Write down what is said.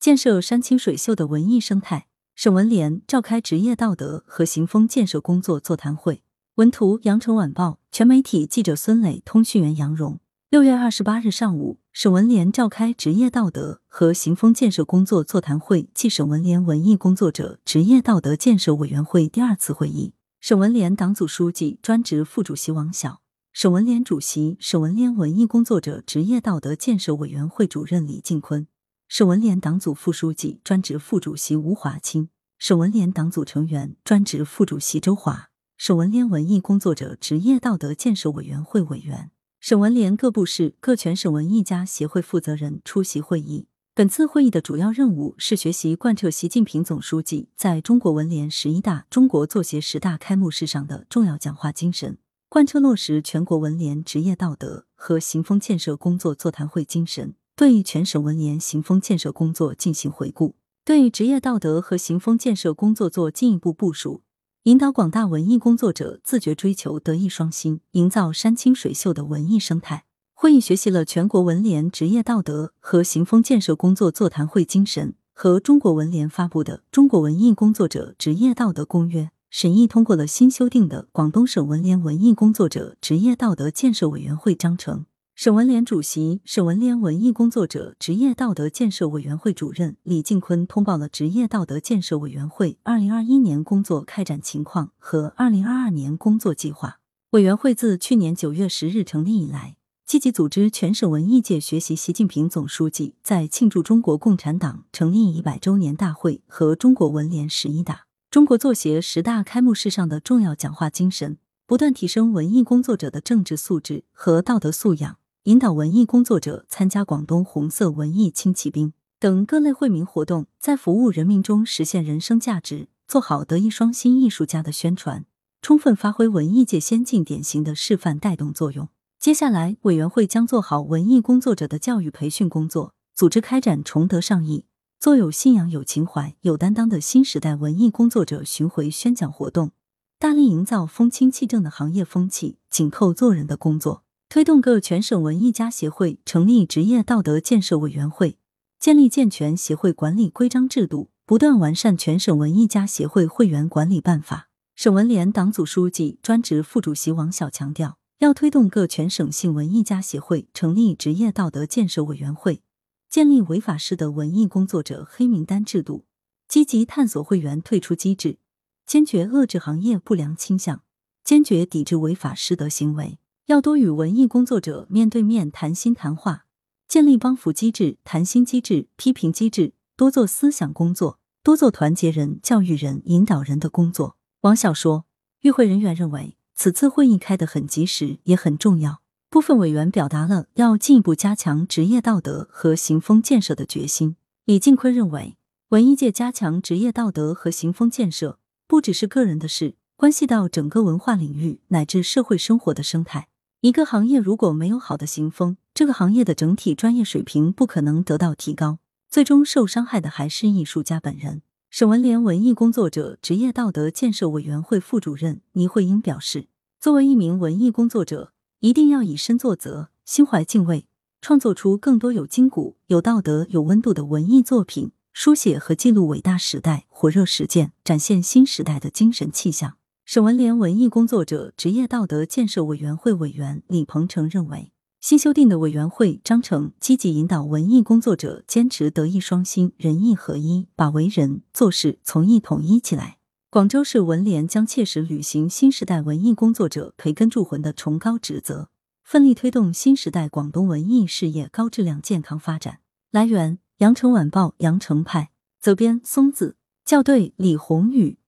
建设山清水秀的文艺生态。省文联召开职业道德和行风建设工作座谈会。文图：羊城晚报全媒体记者孙磊，通讯员杨蓉。六月二十八日上午，省文联召开职业道德和行风建设工作座谈会暨省文联文艺工作者职业道德建设委员会第二次会议。省文联党组书记、专职副主席王晓，省文联主席、省文联文艺工作者职业道德建设委员会主任李进坤。省文联党组副书记、专职副主席吴华清，省文联党组成员、专职副主席周华，省文联文艺工作者职业道德建设委员会委员，省文联各部室、各全省文艺家协会负责人出席会议。本次会议的主要任务是学习贯彻习近平总书记在中国文联十一大、中国作协十大开幕式上的重要讲话精神，贯彻落实全国文联职业道德和行风建设工作座谈会精神。对全省文联行风建设工作进行回顾，对职业道德和行风建设工作做进一步部署，引导广大文艺工作者自觉追求德艺双馨，营造山清水秀的文艺生态。会议学习了全国文联职业道德和行风建设工作座谈会精神和中国文联发布的《中国文艺工作者职业道德公约》，审议通过了新修订的《广东省文联文艺工作者职业道德建设委员会章程》。省文联主席、省文联文艺工作者职业道德建设委员会主任李进坤通报了职业道德建设委员会二零二一年工作开展情况和二零二二年工作计划。委员会自去年九月十日成立以来，积极组织全省文艺界学习习近平总书记在庆祝中国共产党成立一百周年大会和中国文联十一大、中国作协十大开幕式上的重要讲话精神，不断提升文艺工作者的政治素质和道德素养。引导文艺工作者参加广东红色文艺轻骑兵等各类惠民活动，在服务人民中实现人生价值，做好德艺双馨艺术家的宣传，充分发挥文艺界先进典型的示范带动作用。接下来，委员会将做好文艺工作者的教育培训工作，组织开展崇德尚义、做有信仰、有情怀、有担当的新时代文艺工作者巡回宣讲活动，大力营造风清气正的行业风气，紧扣做人的工作。推动各全省文艺家协会成立职业道德建设委员会，建立健全协会管理规章制度，不断完善全省文艺家协会会员管理办法。省文联党组书记、专职副主席王晓强调，要推动各全省性文艺家协会成立职业道德建设委员会，建立违法式的文艺工作者黑名单制度，积极探索会员退出机制，坚决遏制行业不良倾向，坚决抵制违法失德行为。要多与文艺工作者面对面谈心谈话，建立帮扶机制、谈心机制、批评机制，多做思想工作，多做团结人、教育人、引导人的工作。王晓说，与会人员认为此次会议开得很及时，也很重要。部分委员表达了要进一步加强职业道德和行风建设的决心。李进坤认为，文艺界加强职业道德和行风建设，不只是个人的事，关系到整个文化领域乃至社会生活的生态。一个行业如果没有好的行风，这个行业的整体专业水平不可能得到提高，最终受伤害的还是艺术家本人。省文联文艺工作者职业道德建设委员会副主任倪慧英表示，作为一名文艺工作者，一定要以身作则，心怀敬畏，创作出更多有筋骨、有道德、有温度的文艺作品，书写和记录伟大时代火热实践，展现新时代的精神气象。省文联文艺工作者职业道德建设委员会委员李鹏程认为，新修订的委员会章程积极引导文艺工作者坚持德艺双馨、仁义合一，把为人做事从艺统一起来。广州市文联将切实履行新时代文艺工作者培根铸魂的崇高职责，奋力推动新时代广东文艺事业高质量健康发展。来源：羊城晚报羊城派，责编：松子，校对：李红宇。